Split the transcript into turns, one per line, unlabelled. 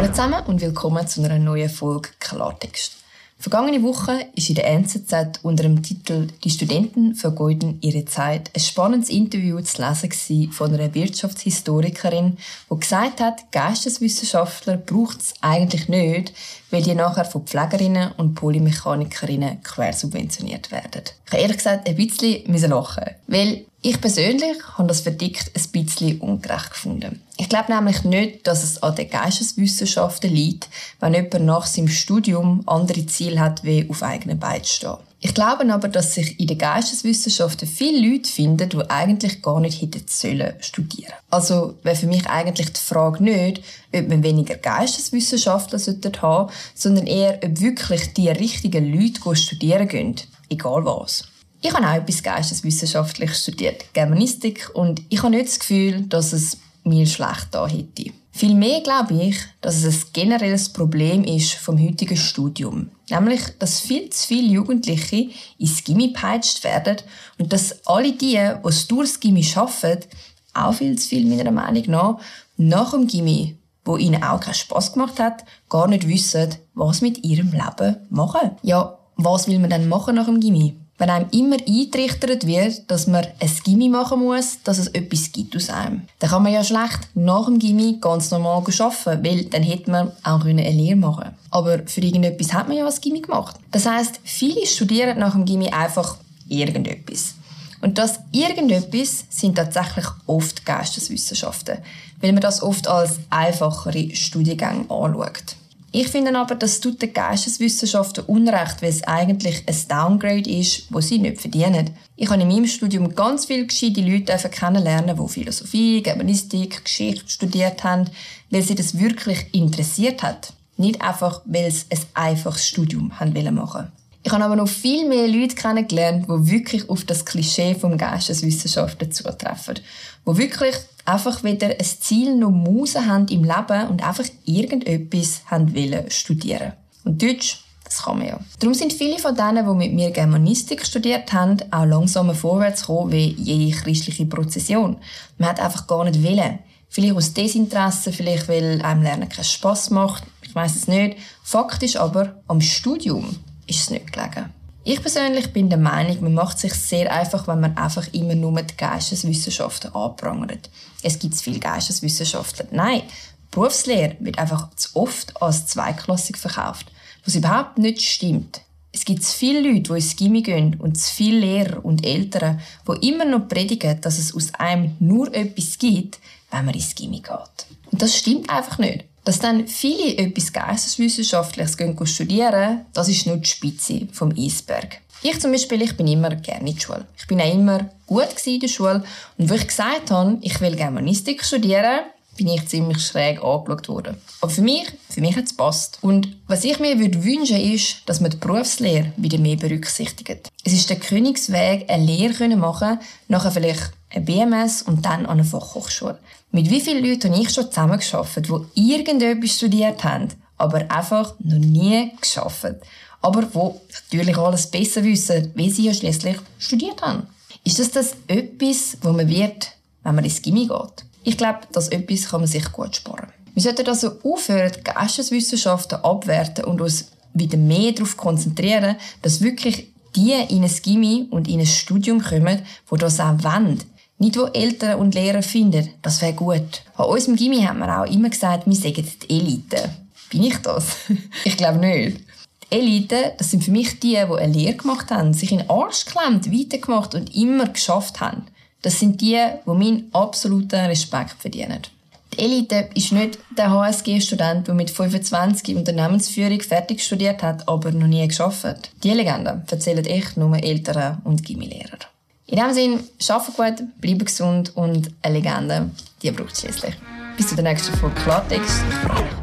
Hallo zusammen und willkommen zu einer neuen Folge Klartext. Vergangene Woche ist in der NZZ unter dem Titel Die Studenten vergeuden ihre Zeit ein spannendes Interview zu lesen von einer Wirtschaftshistorikerin, die gesagt hat, Geisteswissenschaftler braucht es eigentlich nicht, weil die nachher von Pflegerinnen und Polymechanikerinnen quersubventioniert werden. Ich habe ehrlich gesagt ein bisschen lachen weil ich persönlich habe das Verdikt ein bisschen ungerecht gefunden. Ich glaube nämlich nicht, dass es an den Geisteswissenschaften liegt, wenn jemand nach seinem Studium andere Ziele hat, wie auf eigenen Beinen stehen. Ich glaube aber, dass sich in den Geisteswissenschaften viele Leute finden, die eigentlich gar nicht hätten sollen studieren. Also wäre für mich eigentlich die Frage nicht, ob man weniger Geisteswissenschaftler haben sondern eher, ob wirklich die richtigen Leute studieren gehen. Egal was. Ich habe auch etwas geisteswissenschaftlich studiert, Germanistik, und ich habe nicht das Gefühl, dass es mir schlecht da hätte. Vielmehr glaube ich, dass es ein generelles Problem ist vom heutigen Studium. Nämlich, dass viel zu viele Jugendliche ins Gimmi peitscht werden und dass alle die, die es durchs Gimmi arbeiten, auch viel zu viel meiner Meinung nach, nach dem Gimmi, wo ihnen auch keinen Spass gemacht hat, gar nicht wissen, was mit ihrem Leben machen. Ja, was will man denn machen nach dem Gimmi? Wenn einem immer eintrichtert wird, dass man ein Gimmi machen muss, dass es etwas gibt aus einem. Dann kann man ja schlecht nach dem Gimmi ganz normal arbeiten, weil dann hätte man auch eine Lehre machen können. Aber für irgendetwas hat man ja ein Gimmi gemacht. Das heißt, viele studieren nach dem Gimmi einfach irgendetwas. Und das irgendetwas sind tatsächlich oft Geisteswissenschaften, weil man das oft als einfachere Studiengänge anschaut. Ich finde aber, das tut den Geisteswissenschaften Unrecht, weil es eigentlich ein Downgrade ist, wo sie nicht verdienen. Ich habe in meinem Studium ganz viele gescheite Leute kennenlernen, die Philosophie, Germanistik, Geschichte studiert haben, weil sie das wirklich interessiert hat. Nicht einfach, weil sie ein einfaches Studium haben machen ich habe aber noch viel mehr Leute kennengelernt, die wirklich auf das Klischee vom Geisteswissenschaften zutreffen. Die wirklich einfach wieder ein Ziel noch Musen haben im Leben und einfach irgendetwas haben wollen studieren. Und Deutsch, das kann man ja. Darum sind viele von denen, die mit mir Germanistik studiert haben, auch langsamer vorwärts gekommen wie jede christliche Prozession. Man hat einfach gar nicht wollen. Vielleicht aus Desinteresse, vielleicht weil einem Lernen keinen Spass macht. Ich weiß es nicht. Fakt ist aber, am Studium ist es nicht gelegen. Ich persönlich bin der Meinung, man macht sich sehr einfach, wenn man einfach immer nur die Geisteswissenschaften anprangert. Es gibt viele Geisteswissenschaftler. Nein, Berufslehre wird einfach zu oft als zweiklassig verkauft, was überhaupt nicht stimmt. Es gibt zu viele Leute, die ins Gimmi gehen und zu viele Lehrer und Eltern, die immer noch predigen, dass es aus einem nur etwas gibt, wenn man ins Gimmi geht. Und das stimmt einfach nicht. Dass dann viele etwas Geisteswissenschaftliches gehen studieren, das ist nur die Spitze vom Eisberg. Ich zum Beispiel, ich bin immer gerne in der Schule. Ich bin auch immer gut in der Schule. Und wo ich gesagt habe, ich will Germanistik studieren, bin ich ziemlich schräg angeschaut worden. Aber für mich, für mich hat es gepasst. Und was ich mir würde wünschen ist, dass man die Berufslehre wieder mehr berücksichtigt. Es ist der Königsweg, eine Lehre können machen, nachher vielleicht ein BMS und dann an eine Fachhochschule. Mit wie vielen Leuten habe ich schon zusammengearbeitet, die irgendetwas studiert haben, aber einfach noch nie geschafft. Aber wo natürlich alles besser wissen, wie sie ja schließlich studiert haben. Ist das das etwas, wo man wird, wenn man ins Gimmi geht? Ich glaube, das etwas kann man sich gut sparen. Wir sollten also aufhören, die Geisteswissenschaften abwerten und uns wieder mehr darauf konzentrieren, dass wirklich die in ein Gimmi und in ein Studium kommen, wo das auch wollen. Nicht, wo Eltern und Lehrer finden, das wäre gut. An unserem Gimmi hat man auch immer gesagt, wir sagen die Elite. Bin ich das? ich glaube nicht. Die Elite, das sind für mich die, die eine Lehre gemacht haben, sich in den Arsch geklemmt, weitergemacht und immer geschafft haben. Das sind die, die meinen absoluten Respekt verdienen. Die Elite ist nicht der HSG-Student, der mit 25 Unternehmensführung fertig studiert hat, aber noch nie geschafft. hat. Die Legende erzählen echt nur Eltern und Gimmilehrer. In diesem Sinne, arbeiten gut, bleiben gesund und eine Legende, die braucht schließlich. Bis zur nächsten Folge Klartext. Ich freue mich.